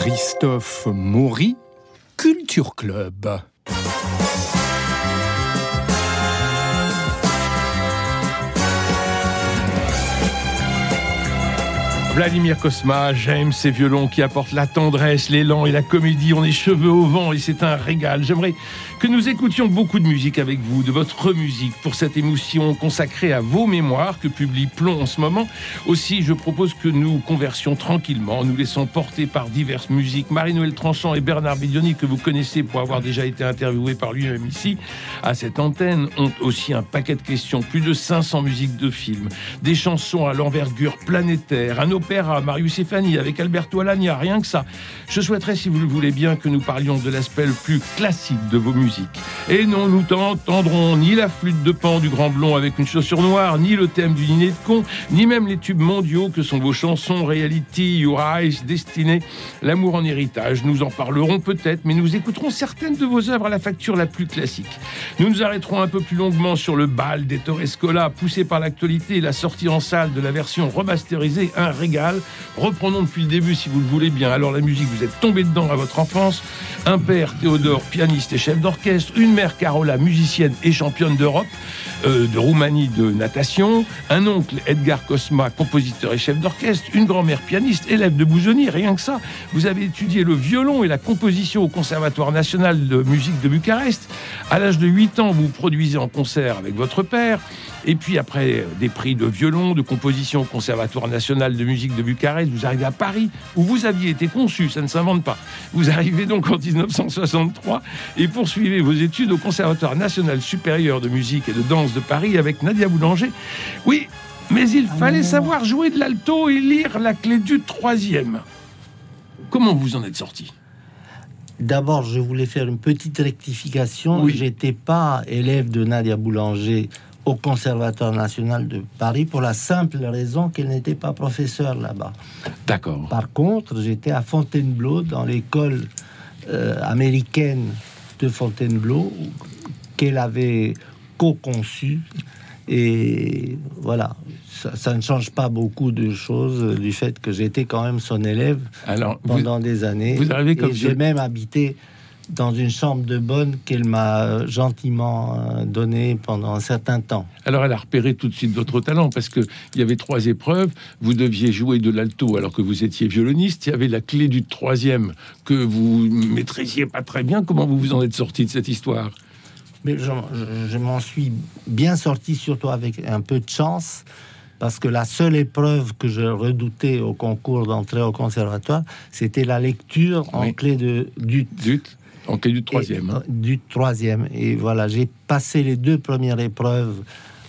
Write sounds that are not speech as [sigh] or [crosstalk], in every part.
Christophe Maury, Culture Club. Vladimir Kosma, j'aime ces violons qui apportent la tendresse, l'élan et la comédie. On est cheveux au vent et c'est un régal. J'aimerais que nous écoutions beaucoup de musique avec vous, de votre musique, pour cette émotion consacrée à vos mémoires que publie Plomb en ce moment. Aussi, je propose que nous conversions tranquillement, nous laissons porter par diverses musiques. Marie-Noël Tranchant et Bernard Bidioni, que vous connaissez pour avoir déjà été interviewés par lui-même ici, à cette antenne, ont aussi un paquet de questions, plus de 500 musiques de films, des chansons à l'envergure planétaire, un opéra, Marius et avec Alberto Alagna, rien que ça. Je souhaiterais, si vous le voulez bien, que nous parlions de l'aspect le plus classique de vos musiques et non, nous n'entendrons ni la flûte de pan du Grand Blond avec une chaussure noire, ni le thème du dîner de con, ni même les tubes mondiaux que sont vos chansons Reality, Your Eyes, Destiny, L'amour en héritage. Nous en parlerons peut-être, mais nous écouterons certaines de vos œuvres à la facture la plus classique. Nous nous arrêterons un peu plus longuement sur le bal des Torrescola, poussé par l'actualité et la sortie en salle de la version remasterisée, un régal. Reprenons depuis le début si vous le voulez bien. Alors la musique, vous êtes tombé dedans à votre enfance. Un père, Théodore, pianiste et chef d'orchestre une mère Carola, musicienne et championne d'Europe, euh, de Roumanie de natation, un oncle Edgar Cosma, compositeur et chef d'orchestre, une grand-mère pianiste, élève de Bouzoni, rien que ça. Vous avez étudié le violon et la composition au Conservatoire national de musique de Bucarest. À l'âge de 8 ans, vous produisez en concert avec votre père. Et puis après des prix de violon, de composition au Conservatoire national de musique de Bucarest, vous arrivez à Paris, où vous aviez été conçu, ça ne s'invente pas. Vous arrivez donc en 1963 et poursuivez vos études au Conservatoire national supérieur de musique et de danse de Paris avec Nadia Boulanger. Oui, mais il fallait savoir jouer de l'alto et lire la clé du troisième. Comment vous en êtes sorti? D'abord, je voulais faire une petite rectification. Oui. J'étais pas élève de Nadia Boulanger au Conservatoire national de Paris pour la simple raison qu'elle n'était pas professeure là-bas. D'accord. Par contre, j'étais à Fontainebleau dans l'école euh, américaine de Fontainebleau qu'elle avait co-conçue. Et voilà, ça, ça, ne change pas beaucoup de choses du fait que j'étais quand même son élève Alors, pendant vous, des années. Vous arrivez comme et j'ai même habité dans une chambre de bonne qu'elle m'a gentiment donnée pendant un certain temps. Alors elle a repéré tout de suite votre talent parce que il y avait trois épreuves. Vous deviez jouer de l'alto alors que vous étiez violoniste. Il y avait la clé du troisième que vous maîtrisiez pas très bien. Comment vous vous en êtes sorti de cette histoire? Mais je, je, je m'en suis bien sorti surtout avec un peu de chance parce que la seule épreuve que je redoutais au concours d'entrée au conservatoire, c'était la lecture en Oui. clé de du Zut, en clé du troisième. et, hein. du troisième. Et voilà, j'ai passé les deux premières épreuves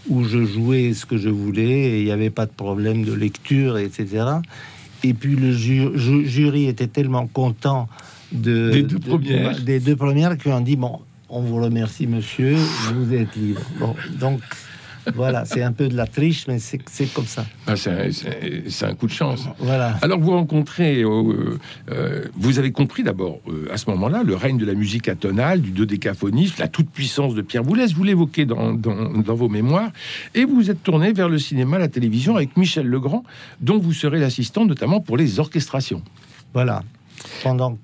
où je jouais ce que je voulais et il n'y avait pas de problème de lecture, etc. Et puis le ju- ju- jury était tellement content de, Des deux de- premières. des deux premières qu'ils ont dit bon, on vous remercie, monsieur, vous êtes libre. Bon, donc voilà, c'est un peu de la triche, mais c'est comme ça. Ah, c'est un- coup de chance. Voilà. Alors vous rencontrez, euh, euh, vous avez compris d'abord euh, à ce moment-là le règne de la musique atonale, du dodécaphonisme, la toute puissance de Pierre Boulez. Vous l'évoquez dans, dans, dans vos mémoires, et vous êtes tourné vers le cinéma, la télévision avec Michel Legrand, dont vous serez l'assistant notamment pour les orchestrations. Voilà. Pendant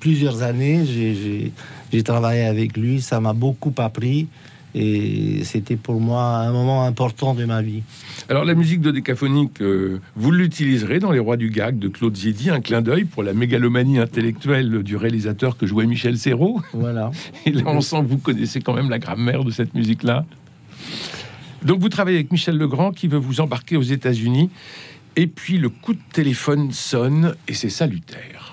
plusieurs années, j'ai- j'ai travaillé avec lui. Ça m'a beaucoup appris. Et c'était pour moi un moment important de ma vie. Alors la musique dodécaphonique, euh, vous l'utiliserez dans Les Rois du Gag de Claude Zidi, un clin d'œil pour la mégalomanie intellectuelle du réalisateur que jouait Michel Serrault. Voilà. [laughs] Et là, on sent que vous connaissez quand même la grammaire de cette musique-là. Donc, vous travaillez avec Michel Legrand qui veut vous embarquer aux États-Unis. Et puis, le coup de téléphone sonne et c'est salutaire.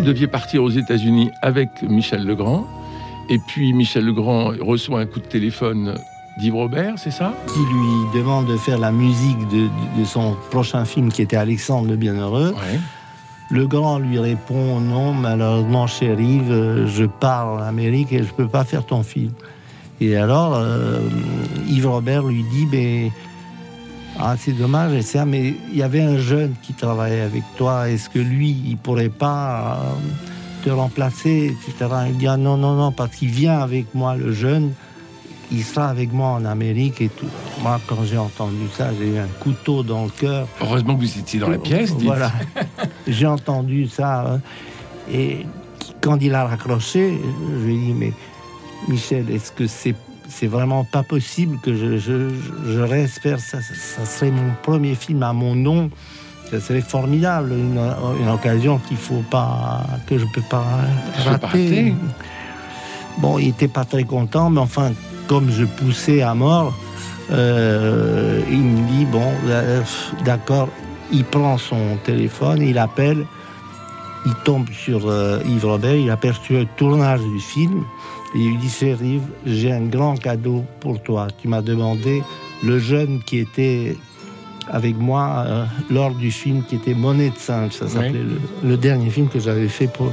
Vous deviez partir aux États-Unis avec Michel Legrand. Et puis, Michel Legrand reçoit un coup de téléphone d'Yves Robert, c'est ça? Qui lui demande de faire la musique de, de son prochain film qui était Alexandre le Bienheureux. Ouais. Le grand lui répond Non, malheureusement, chérie, euh, je pars en Amérique et je peux pas faire ton film. Et alors, euh, Yves Robert lui dit Mais ah, c'est dommage, et ça, mais il y avait un jeune qui travaillait avec toi. Est-ce que lui, il pourrait pas euh, te remplacer, etc. Il dit ah, non, non, non, parce qu'il vient avec moi, le jeune, il sera avec moi en Amérique et tout. Moi, quand j'ai entendu ça, j'ai eu un couteau dans le cœur. Heureusement que vous étiez dans la pièce, dites. Voilà. j'ai entendu ça. hein. Et quand il a raccroché, je lui ai dit, mais Michel, est-ce que c'est c'est vraiment pas possible que je, je, je reste faire ça, ça Ça serait mon premier film à mon nom. Ça serait formidable, une, une occasion qu'il faut pas, que je peux pas rater. Bon, il était pas très content, mais enfin, comme je poussais à mort, euh, il me dit bon, euh, d'accord. Il prend son téléphone, il appelle, il tombe sur euh, Yves Robert, il aperçoit le tournage du film. Et il lui dit Cher Yves, j'ai un grand cadeau pour toi. Tu m'as demandé le jeune qui était avec moi euh, lors du film qui était Monnaie de singe. Ça s'appelait Oui. le, le dernier film que j'avais fait pour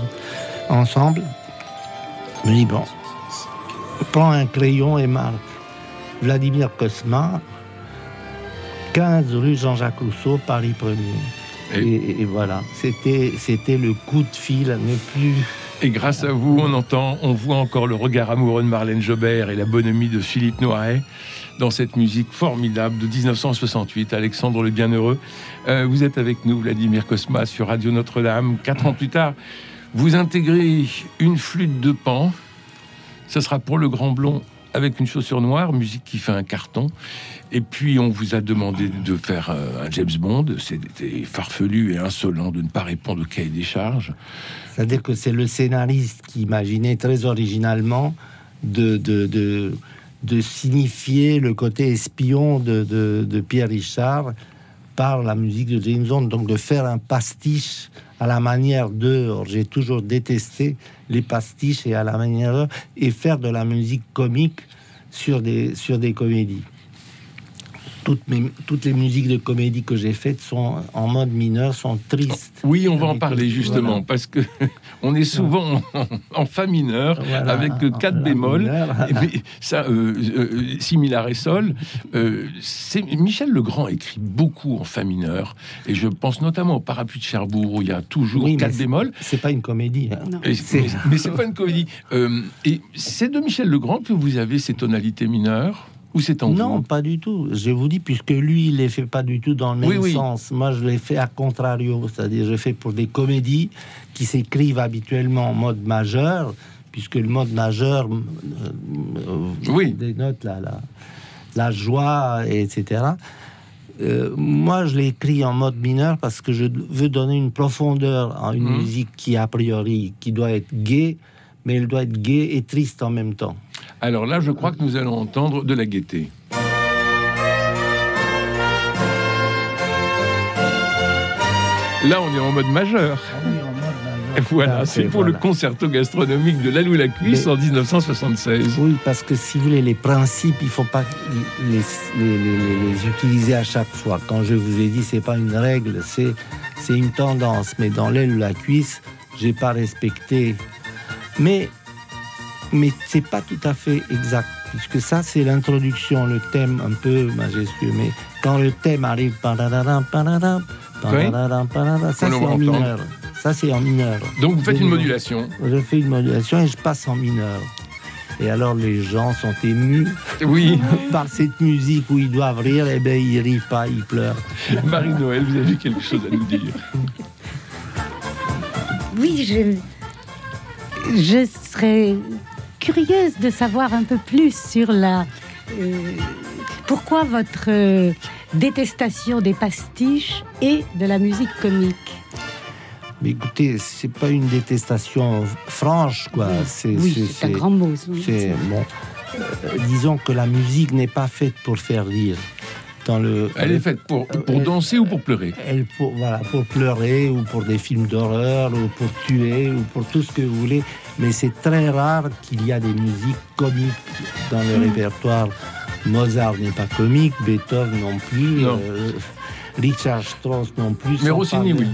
ensemble. Il me dit bon, prends un crayon et marque Vladimir Cosma, 15 rue Jean-Jacques Rousseau, Paris 1er. Et- Et, et voilà, c'était c'était le coup de fil à ne plus. Et grâce à vous, on entend, on voit encore le regard amoureux de Marlène Jobert et la bonhomie de Philippe Noiret dans cette musique formidable de 1968, Alexandre le Bienheureux. Euh, vous êtes avec nous, Vladimir Cosma, sur Radio Notre-Dame. Quatre ans plus tard, vous intégrez une flûte de pan. Ce sera pour le Grand Blond avec une chaussure noire, musique qui fait un carton. Et puis, on vous a demandé de faire euh, un James Bond. C'était farfelu et insolent de ne pas répondre au cahier des charges. C'est-à-dire que c'est le scénariste qui imaginait très originalement de, de, de, signifier le côté espion de, de Pierre Richard par la musique de James Bond, donc de faire un pastiche à la manière de. J'ai toujours détesté les pastiches et à la manière de, et faire de la musique comique sur des, sur des comédies. Toutes, mes, toutes les musiques de comédie que j'ai faites sont en mode mineur, sont tristes. Oui, on va en parler justement voilà. parce que [laughs] on est souvent en, en fa mineur Voilà, avec en quatre bémols. mineur. Et ça, euh, euh, si mi la ré sol. euh, Michel Legrand écrit beaucoup en fa mineur et je pense notamment au Parapluie de Cherbourg où il y a toujours Oui, quatre c'est- bémols. C'est pas une comédie. hein. Non. Et- C'est- mais mais c'est pas une comédie. Euh, et c'est de Michel Legrand que vous avez ces tonalités mineures ou c'est en Non, vous pas du tout. Je vous dis, puisque lui, il les fait pas du tout dans le même Oui, oui. sens. Moi, je les fais à contrario. C'est-à-dire, je fais pour des comédies qui s'écrivent habituellement en mode majeur, puisque le mode majeur euh, euh, Oui. dénote la, la, la joie, etc. Euh, moi, je l'écris en mode mineur parce que je veux donner une profondeur à une Mhm. musique qui, a priori, qui doit être gaie, mais elle doit être gaie et triste en même temps. Alors là, je crois que nous allons entendre de la gaieté. Là, on est en mode majeur. Et voilà, Ah, c'est pour le concerto gastronomique de Lalou la Cuisse Mais- en 1976. Oui, parce que si vous voulez, les principes, il faut pas les, les, les- les- les utiliser à chaque fois. Quand je vous ai dit, c'est pas une règle, c'est c'est une tendance. Mais dans l'aile ou la cuisse, j'ai pas respecté. Mais mais c'est pas tout à fait exact, puisque ça c'est l'introduction, le thème un peu majestueux. Mais quand le thème arrive, ça c'est en mineur. Ça c'est en mineur. Donc vous faites une modulation. Je fais une modulation et je passe en mineur. Et alors les gens sont émus Oui, par cette musique où ils doivent rire, et ben ils rient pas, ils pleurent. Marie-Noël, vous avez quelque chose à nous dire. Oui, je, je serais curieuse de savoir un peu plus sur la. euh, pourquoi votre euh, détestation des pastiches et de la musique comique? Mais écoutez, c'est pas une détestation franche, quoi. C'est, Oui, c'est- un grand mot. c'est- bon. Euh, disons que la musique n'est pas faite pour faire rire. Dans le, Elle est faite pour, pour danser ou pour pleurer Elle pour, voilà, pour pleurer ou pour des films d'horreur ou pour tuer ou pour tout ce que vous voulez. Mais c'est très rare qu'il y a des musiques comiques dans le répertoire. Mozart n'est pas comique, Beethoven non plus, Non. euh, Richard Strauss non plus. Mais Rossini, parler-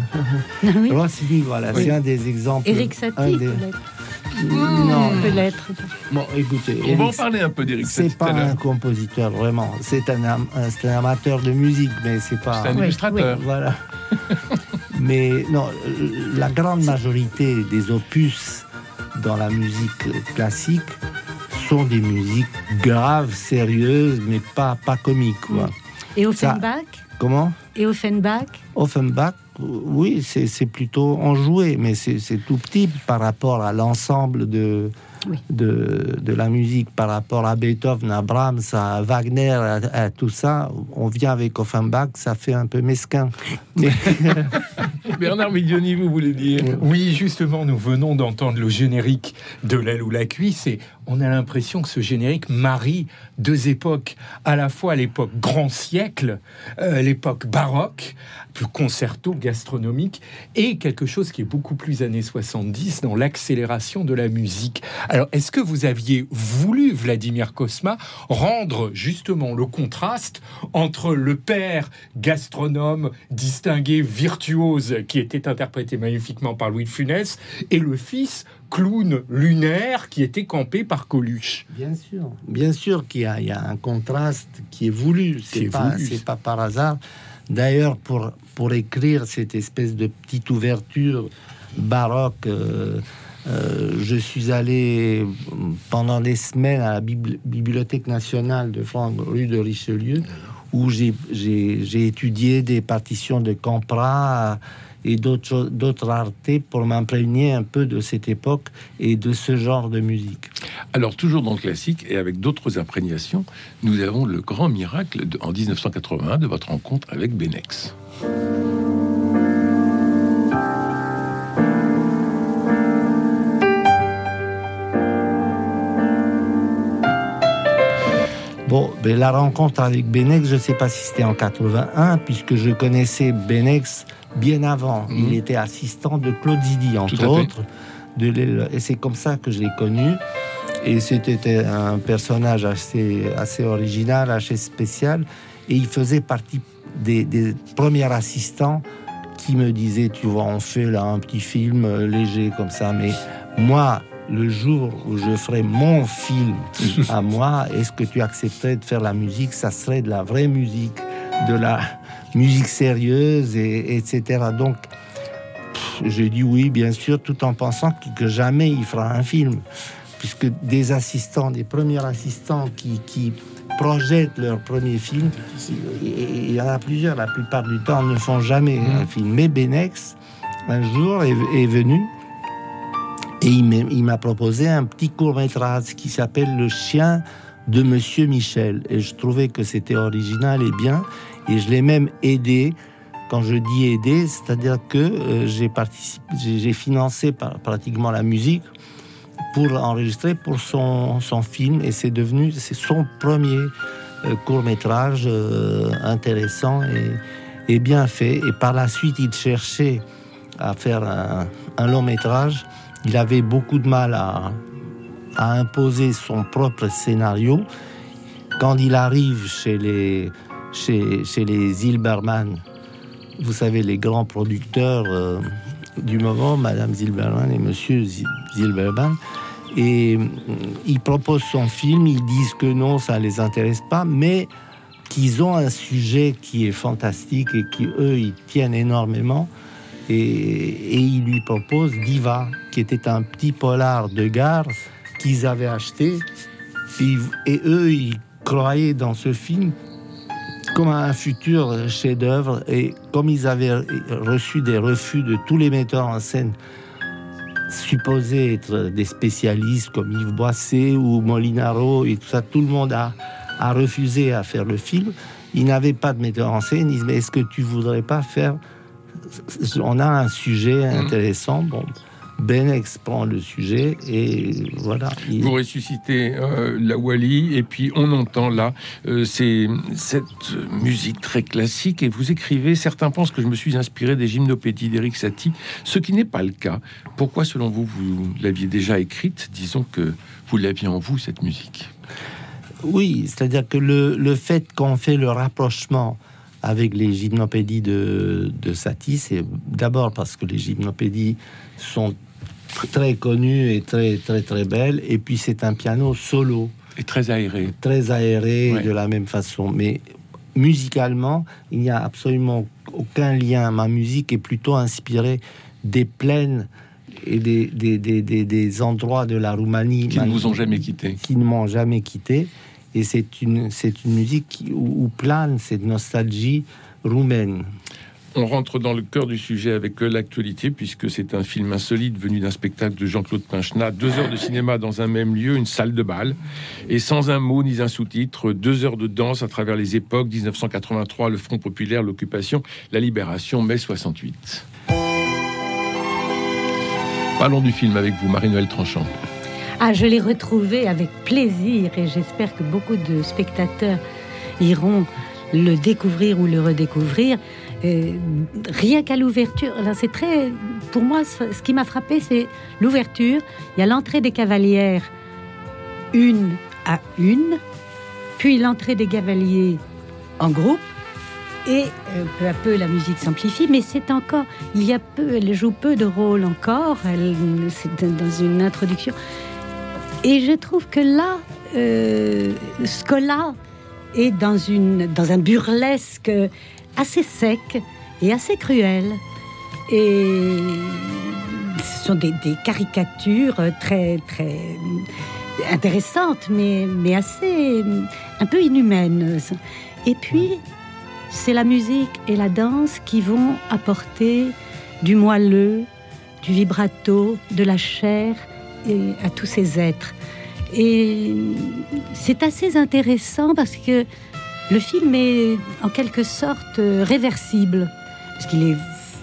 oui. [laughs] oui. Rossini, voilà, Oui. c'est un des exemples. Eric Satie, des- peut-être. Peut-être. bon, écoutez, On va en parler un peu d'Eric Satie c'est pas un compositeur vraiment. C'est un, am- un- c'est un amateur de musique, mais c'est pas. C'est un Oui, illustrateur. Voilà. [laughs] Mais non, la grande majorité des opus dans la musique classique sont des musiques graves, sérieuses, mais pas, pas comiques. Quoi. Et Offenbach? Comment? Et Offenbach? Offenbach, oui, c'est plutôt enjoué, mais c'est tout petit par rapport à l'ensemble de, de, de, la musique, par rapport à Beethoven, à Brahms, à Wagner, à, tout ça. On vient avec Offenbach, ça fait un peu mesquin. [laughs] Bernard Miglioni, vous voulez dire? Oui, justement, nous venons d'entendre le générique de l'aile ou la cuisse et on a l'impression que ce générique marie deux époques, à la fois l'époque grand siècle, euh, l'époque baroque, plus concerto gastronomique, et quelque chose qui est beaucoup plus années 70 dans l'accélération de la musique. Alors, est-ce que vous aviez voulu, Vladimir Kosma, rendre justement le contraste entre le père gastronome distingué, virtuose, qui était interprété magnifiquement par Louis de Funès, et le fils clown lunaire qui était campé par Coluche? Bien sûr, bien sûr qu'il y, a un contraste qui est voulu, c'est pas, pas par hasard. D'ailleurs, pour, pour écrire cette espèce de petite ouverture baroque, euh, euh, je suis allé pendant des semaines à la Bibliothèque nationale de France, rue de Richelieu, où j'ai étudié des partitions de Campra et d'autres d'autres raretés pour m'imprégner un peu de cette époque et de ce genre de musique. Alors toujours dans le classique et avec d'autres imprégnations, nous avons le grand miracle en 1981 de votre rencontre avec Benex. Bon, ben, la rencontre avec Benex, je ne sais pas si c'était en 81, puisque je connaissais Benex bien avant. Il mhm. était assistant de Claude Zidi, entre autres. De et c'est comme ça que je l'ai connu. Et c'était un personnage assez, assez original, assez spécial. Et il faisait partie des, des premiers assistants qui me disaient, tu vois, on fait là un petit film léger comme ça. Mais moi, le jour où je ferai mon film à [laughs] moi, est-ce que tu accepterais de faire la musique? Ça serait de la vraie musique, de la musique sérieuse, et, etc. Donc, j'ai dit oui, bien sûr, tout en pensant que, jamais il fera un film. Puisque des assistants, des premiers assistants qui, qui projettent leur premier film, il y en a plusieurs, la plupart du temps, ne font jamais un film. Mais Benex, un jour, est venu et il m'a proposé un petit court métrage qui s'appelle Le chien de Monsieur Michel. Et je trouvais que c'était original et bien. Et je l'ai même aidé. Quand je dis aider, c'est-à-dire que euh, j'ai financé pratiquement la musique pour enregistrer pour son, son film. Et c'est devenu c'est son premier euh, court métrage euh, intéressant et, bien fait. Et par la suite, il cherchait à faire un, un long métrage il avait beaucoup de mal à, imposer son propre scénario. Quand il arrive chez les, chez, les Zilberman, vous savez, les grands producteurs euh, du moment, Madame Zilberman et Monsieur Zilberman, et euh, il propose son film, ils disent que non, ça les intéresse pas, mais qu'ils ont un sujet qui est fantastique et qui, eux, ils tiennent énormément. Et, il lui propose Diva, qui était un petit polar de gare qu'ils avaient acheté. Et, eux, ils croyaient dans ce film comme un futur chef-d'œuvre. Et comme ils avaient reçu des refus de tous les metteurs en scène supposés être des spécialistes comme Yves Boisset ou Molinaro et tout ça, tout le monde a, refusé à faire le film. Ils n'avaient pas de metteur en scène. Ils disent Mais est-ce que tu voudrais pas faire on a un sujet mmh. intéressant. Bon, Benex prend le sujet et voilà. Vous ressuscitez euh, la Wally et puis on entend là euh, c'est cette musique très classique et vous écrivez. Certains pensent que je me suis inspiré des gymnopédies d'Eric Satie, ce qui n'est pas le cas. Pourquoi, selon vous, vous l'aviez déjà écrite? Disons que vous l'aviez en vous cette musique. Oui, c'est-à-dire que le, le fait qu'on fait le rapprochement avec les gymnopédies de, de Satie, c'est d'abord parce que les gymnopédies sont très connues et très très très belles, et puis c'est un piano solo. Et très aéré. Très aéré de la même façon. Mais musicalement, il n'y a absolument aucun lien. Ma musique est plutôt inspirée des plaines et des, des, des, des- des endroits de la Roumanie Qui ne vous ont jamais quitté. qui ne m'ont jamais quitté. Et c'est une, c'est une musique où, où plane cette nostalgie roumaine. On rentre dans le cœur du sujet avec euh, l'actualité, puisque c'est un film insolite venu d'un spectacle de Jean-Claude Pinchenat. Deux heures de cinéma dans un même lieu, une salle de bal, et sans un mot ni un sous-titre, deux heures de danse à travers les époques 1983, le Front populaire, l'occupation, la libération, mai 68. Parlons du film avec vous, Marie-Noël Tranchant. Ah, je l'ai retrouvé avec plaisir et j'espère que beaucoup de spectateurs iront le découvrir ou le redécouvrir. Euh, rien qu'à l'ouverture, c'est très. Pour moi, ce qui m'a frappé, c'est l'ouverture. Il y a l'entrée des cavalières, une à une, puis l'entrée des cavaliers en groupe. Et euh, peu à peu, la musique s'amplifie, mais c'est encore, il y a peu, elle joue peu de rôle encore, c'est dans une introduction. Et je trouve que là, euh, Scola est dans, un burlesque assez sec et assez cruel. Et ce sont des, caricatures très, très intéressantes, mais, mais assez un peu inhumaines. Et puis, c'est la musique et la danse qui vont apporter du moelleux, du vibrato, de la chair à tous ces êtres. Et c'est assez intéressant parce que le film est en quelque sorte euh, réversible, parce qu'il est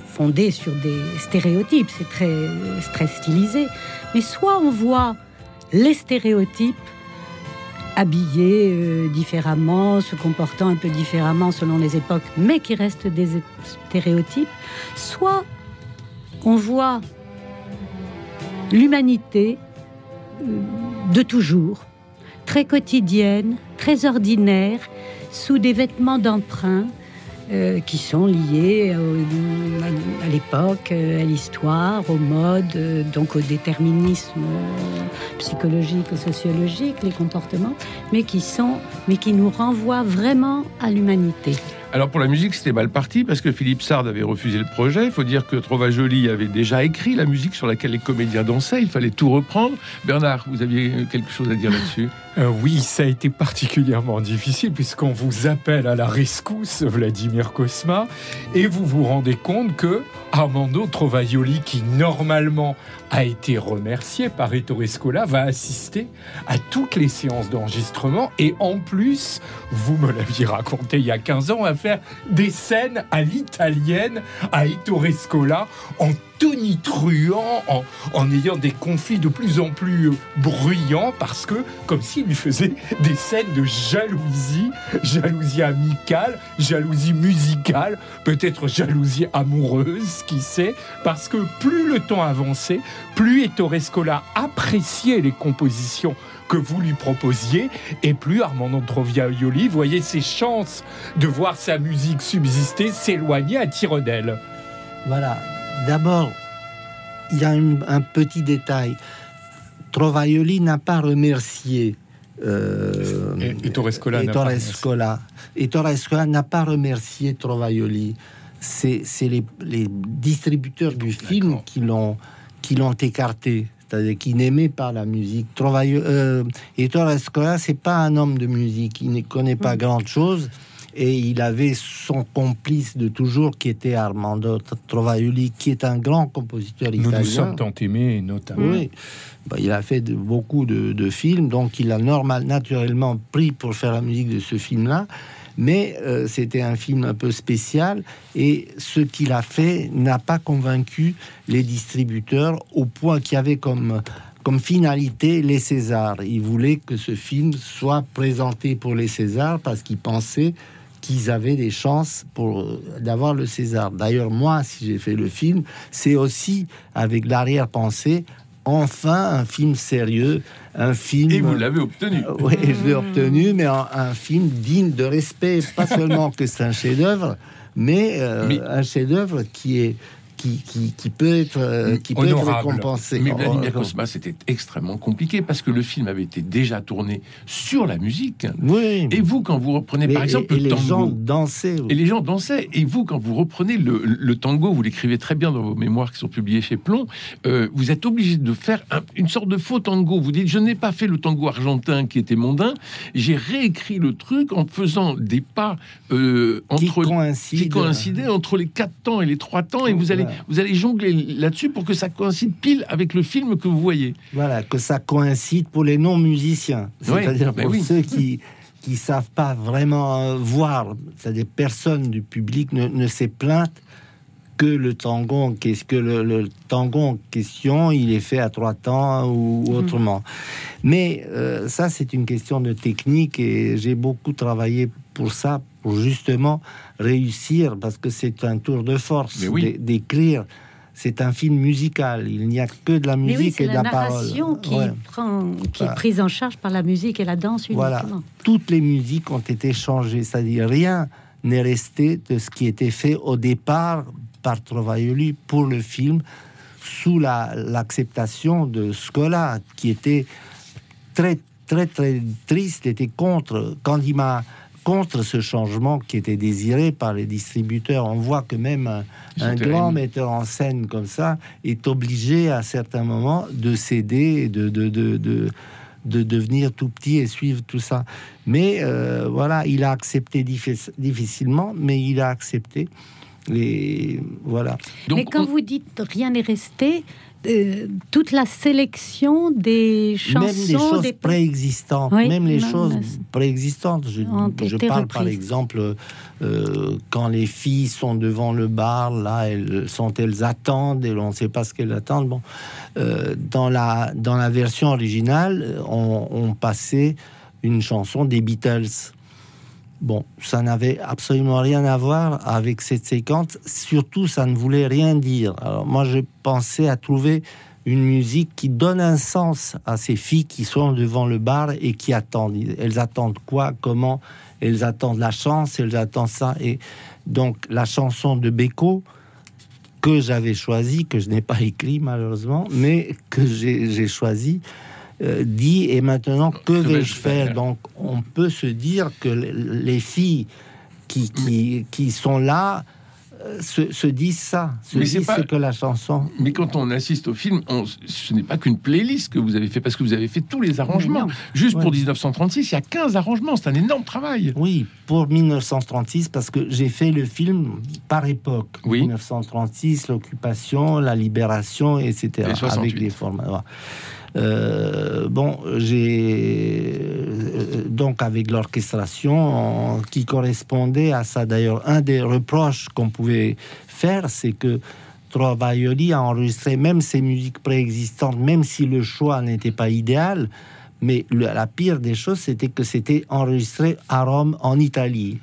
fondé sur des stéréotypes, c'est très, très stylisé. Mais soit on voit les stéréotypes habillés euh, différemment, se comportant un peu différemment selon les époques, mais qui restent des stéréotypes, soit on voit l'humanité euh, de toujours, très quotidienne, très ordinaire, sous des vêtements d'emprunt euh, qui sont liés à, l'époque, euh, à l'histoire, au mode, euh, donc au déterminisme psychologique sociologique, les comportements, mais qui sont, mais qui nous renvoient vraiment à l'humanité. Alors pour la musique, c'était mal parti parce que Philippe Sard avait refusé le projet. Il faut dire que Jolie avait déjà écrit la musique sur laquelle les comédiens dansaient. Il fallait tout reprendre. Bernard, vous aviez quelque chose à dire là-dessus? Euh, oui, ça a été particulièrement difficile puisqu'on vous appelle à la rescousse, Vladimir Kosma, et vous vous rendez compte que Armando Trovaioli, qui normalement a été remercié par Ettore Scola, va assister à toutes les séances d'enregistrement et en plus, vous me l'aviez raconté il y a 15 ans, des scènes à l'italienne à Ettore Scola en tonitruant, en, en ayant des conflits de plus en plus euh, bruyants parce que, comme s'il lui faisait des scènes de jalousie, jalousie amicale, jalousie musicale, peut-être jalousie amoureuse, qui sait, parce que plus le temps avançait, plus Ettore Scola appréciait les compositions que vous lui proposiez, et plus Armando Troviaioli voyait ses chances de voir sa musique subsister s'éloigner à tire d'aile. Voilà. D'abord, il y a une- un petit détail. Trovaioli n'a pas remercié. Euh, Et- Ettore Scola n'a pas Ettore remercié. Scola. Ettore Scola n'a pas remercié Trovaioli. C'est les, les distributeurs du film qui l'ont qui l'ont écarté, c'est-à-dire qui n'aimaient pas la musique. Trovaio- euh, Ettore Scola, c'est pas un homme de musique, il ne connaît pas grand chose. Et il avait son complice de toujours qui était Armando Trovaioli, qui est un grand compositeur Nous italien. nous sommes tant aimés, notamment. Oui, Bah, il a fait de- beaucoup de, de films, donc il a normal, naturellement pris pour faire la musique de ce film-là. Mais euh, c'était un film un peu spécial et ce qu'il a fait n'a pas convaincu les distributeurs au point qu'il avait comme, comme finalité les Césars. Il voulait que ce film soit présenté pour les Césars parce qu'il pensait qu'ils avaient des chances pour euh, d'avoir le César. D'ailleurs, moi, si j'ai fait le film, c'est aussi avec l'arrière-pensée, enfin un film sérieux, un film. Et vous l'avez obtenu. Euh, Oui, je l'ai obtenu, mais un, un film digne de respect. Pas seulement que c'est un chef-d'œuvre, mais, euh, Mais- un chef-d'œuvre qui est qui, qui, qui peut être, euh, qui peut être récompensé. Mais Vladimir oh, Cosma, c'était extrêmement compliqué parce que le film avait été déjà tourné sur la musique. Oui. Et vous, quand vous reprenez Mais- par exemple et, et le les tango, gens dansaient. et les gens dansaient, et vous, quand vous reprenez le, le tango, vous l'écrivez très bien dans vos mémoires qui sont publiées chez Plomb, euh, vous êtes obligé de faire un- une sorte de faux tango. Vous dites, je n'ai pas fait le tango argentin qui était mondain, j'ai réécrit le truc en faisant des pas euh, qui entre qui coïncidaient entre les quatre temps et les trois temps, et vous allez. Vous allez jongler là-dessus pour que ça coïncide pile avec le film que vous voyez. Voilà, que ça coïncide pour les non-musiciens. C'est-à-dire ben pour oui. ceux qui qui savent pas vraiment euh, voir. C'est-à-dire personne du public ne, ne s'est plainte que le tango, en ques- que le, le tango en question, il est fait à trois temps ou Mhm. autrement. Mais euh, ça, c'est une question de technique et j'ai beaucoup travaillé pour ça, pour justement réussir, parce que c'est un tour de force Mais oui. d'é- d'écrire. C'est un film musical. Il n'y a que de la Mais oui, musique c'est et de la la, parole. narration qui, Ouais. prend, qui Voilà. est prise en charge par la musique et la danse uniquement. Voilà. Toutes les musiques ont été changées, c'est-à-dire rien n'est resté de ce qui était fait au départ par Trovaioli pour le film, sous la- l'acceptation de Scola, qui était très, très, très triste, était contre. Quand il m'a contre ce changement qui était désiré par les distributeurs, on voit que même un, grand metteur en scène comme ça est obligé à certains moments de céder et de, de, de, de, de devenir tout petit et suivre tout ça. Mais euh, voilà, il a accepté diffi- difficilement, mais il a accepté. Et voilà. Donc, Mais quand on- vous dites rien n'est resté, euh, toute la sélection des chansons, même les choses des préexistantes, Oui, même les même choses préexistantes. Je, je parle par exemple euh, quand les filles sont devant le bar, là, elles sont elles attendent et on ne sait pas ce qu'elles attendent. Bon, euh, dans la dans la version originale, on, on passait une chanson des Beatles. Bon, ça n'avait absolument rien à voir avec cette séquence. Surtout, ça ne voulait rien dire. Alors moi, je pensais à trouver une musique qui donne un sens à ces filles qui sont devant le bar et qui attendent. Elles attendent quoi Comment? Elles attendent la chance, elles attendent ça. Et donc, la chanson de Beko, que j'avais choisie, que je n'ai pas écrit malheureusement, mais que j'ai j'ai choisi, euh, dit et maintenant que vais-je faire Donc on peut se dire que les filles qui, qui, qui sont là euh, se, se disent ça, se Mais disent pas- ce que la chanson. Mais quand on assiste au film, on- ce n'est pas qu'une playlist que vous avez fait, parce que vous avez fait tous les arrangements. Juste pour Ouais. 1936, il y a 15 arrangements, c'est un énorme travail. Oui, pour 1936, parce que j'ai fait le film par époque. Oui. 1936, l'occupation, la libération, etc. Et 68. avec des formats. Euh, bon, j'ai euh, donc avec l'orchestration qui correspondait à ça. D'ailleurs, un des reproches qu'on pouvait faire, c'est que Trovaioli a enregistré même ses musiques préexistantes, même si le choix n'était pas idéal. Mais la pire des choses, c'était que c'était enregistré à Rome, en Italie,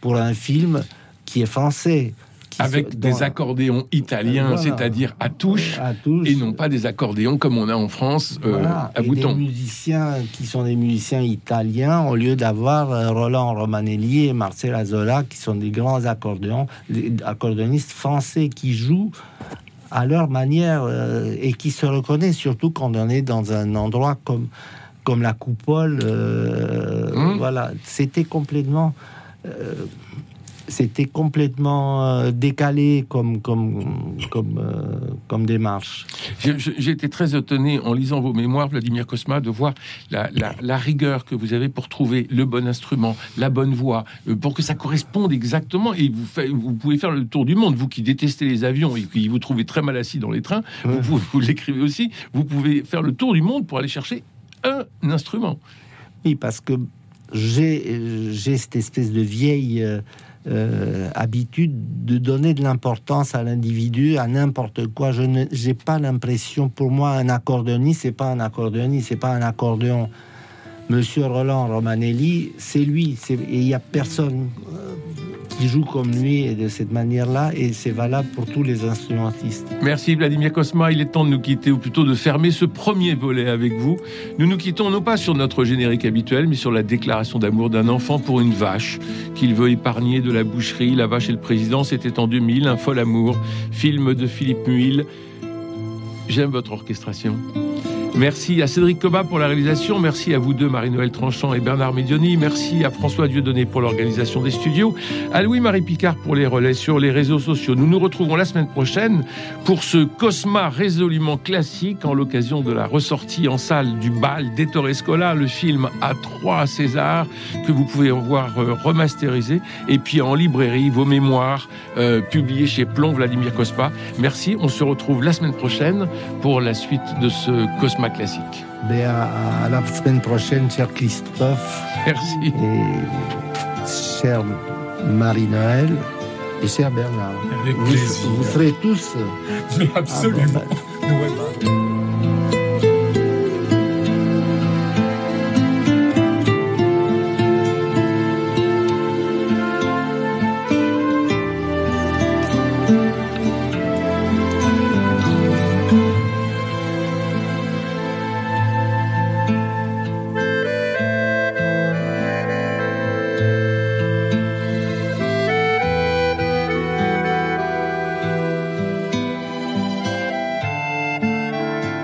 pour un film qui est français. Avec des accordéons italiens, Voilà. c'est-à-dire à touche, à touche. et non pas des accordéons comme on a en France euh, Voilà. à Et bouton. Des musiciens qui sont des musiciens italiens, au lieu d'avoir euh, Roland Romanelli et Marcel Azola, qui sont des grands accordéons, des accordéonistes français qui jouent à leur manière euh, et qui se reconnaissent, surtout quand on est dans un endroit comme, comme la coupole. euh, Hum. Voilà, c'était complètement. C'était complètement euh, décalé comme, comme, comme, euh, comme démarche. J'ai- été très étonné en lisant vos mémoires, Vladimir Kosma, de voir la, la- la rigueur que vous avez pour trouver le bon instrument, la bonne voix, euh, pour que ça corresponde exactement. Et vous, pouvez faire le tour du monde. Vous qui détestez les avions et qui vous trouvez très mal assis dans les trains, vous, vous- vous l'écrivez aussi. Vous pouvez faire le tour du monde pour aller chercher un instrument. Oui, parce que j'ai j'ai cette espèce de vieille euh, euh, habitude de donner de l'importance à l'individu, à n'importe quoi. Je n'ai pas l'impression, pour moi, un accordéoniste, c'est pas un accordéoniste, c'est pas un accordéon. Monsieur Roland Romanelli, c'est lui, et il y a personne euh, qui joue comme lui et de cette manière-là, et c'est valable pour tous les instrumentistes. Merci Vladimir Kosma, il est temps de nous quitter, ou plutôt de fermer ce premier volet avec vous. Nous nous quittons non pas sur notre générique habituel, mais sur la déclaration d'amour d'un enfant pour une vache qu'il veut épargner de la boucherie. La vache et le président, c'était en 2000, un fol amour, film de Philippe Muil. J'aime votre orchestration. Merci à Cédric Coba pour la réalisation. Merci à vous deux, Marie-Noël Tranchant et Bernard Medioni. Merci à François Dieudonné pour l'organisation des studios. À Louis-Marie Picard pour les relais sur les réseaux sociaux. Nous nous retrouvons la semaine prochaine pour ce Cosma résolument classique en l'occasion de la ressortie en salle du bal d'Ettore Scola, le film à trois César que vous pouvez voir euh, remasterisé. Et puis en librairie, vos mémoires euh, publiées chez Plomb Vladimir Cosma. Merci. On se retrouve la semaine prochaine pour la suite de ce Cosma classique. Ben, à, à la semaine prochaine, cher Christophe Merci. et cher Marie-Noël et cher Bernard. Avec Vous, plaisir. vous serez tous. Mais absolument.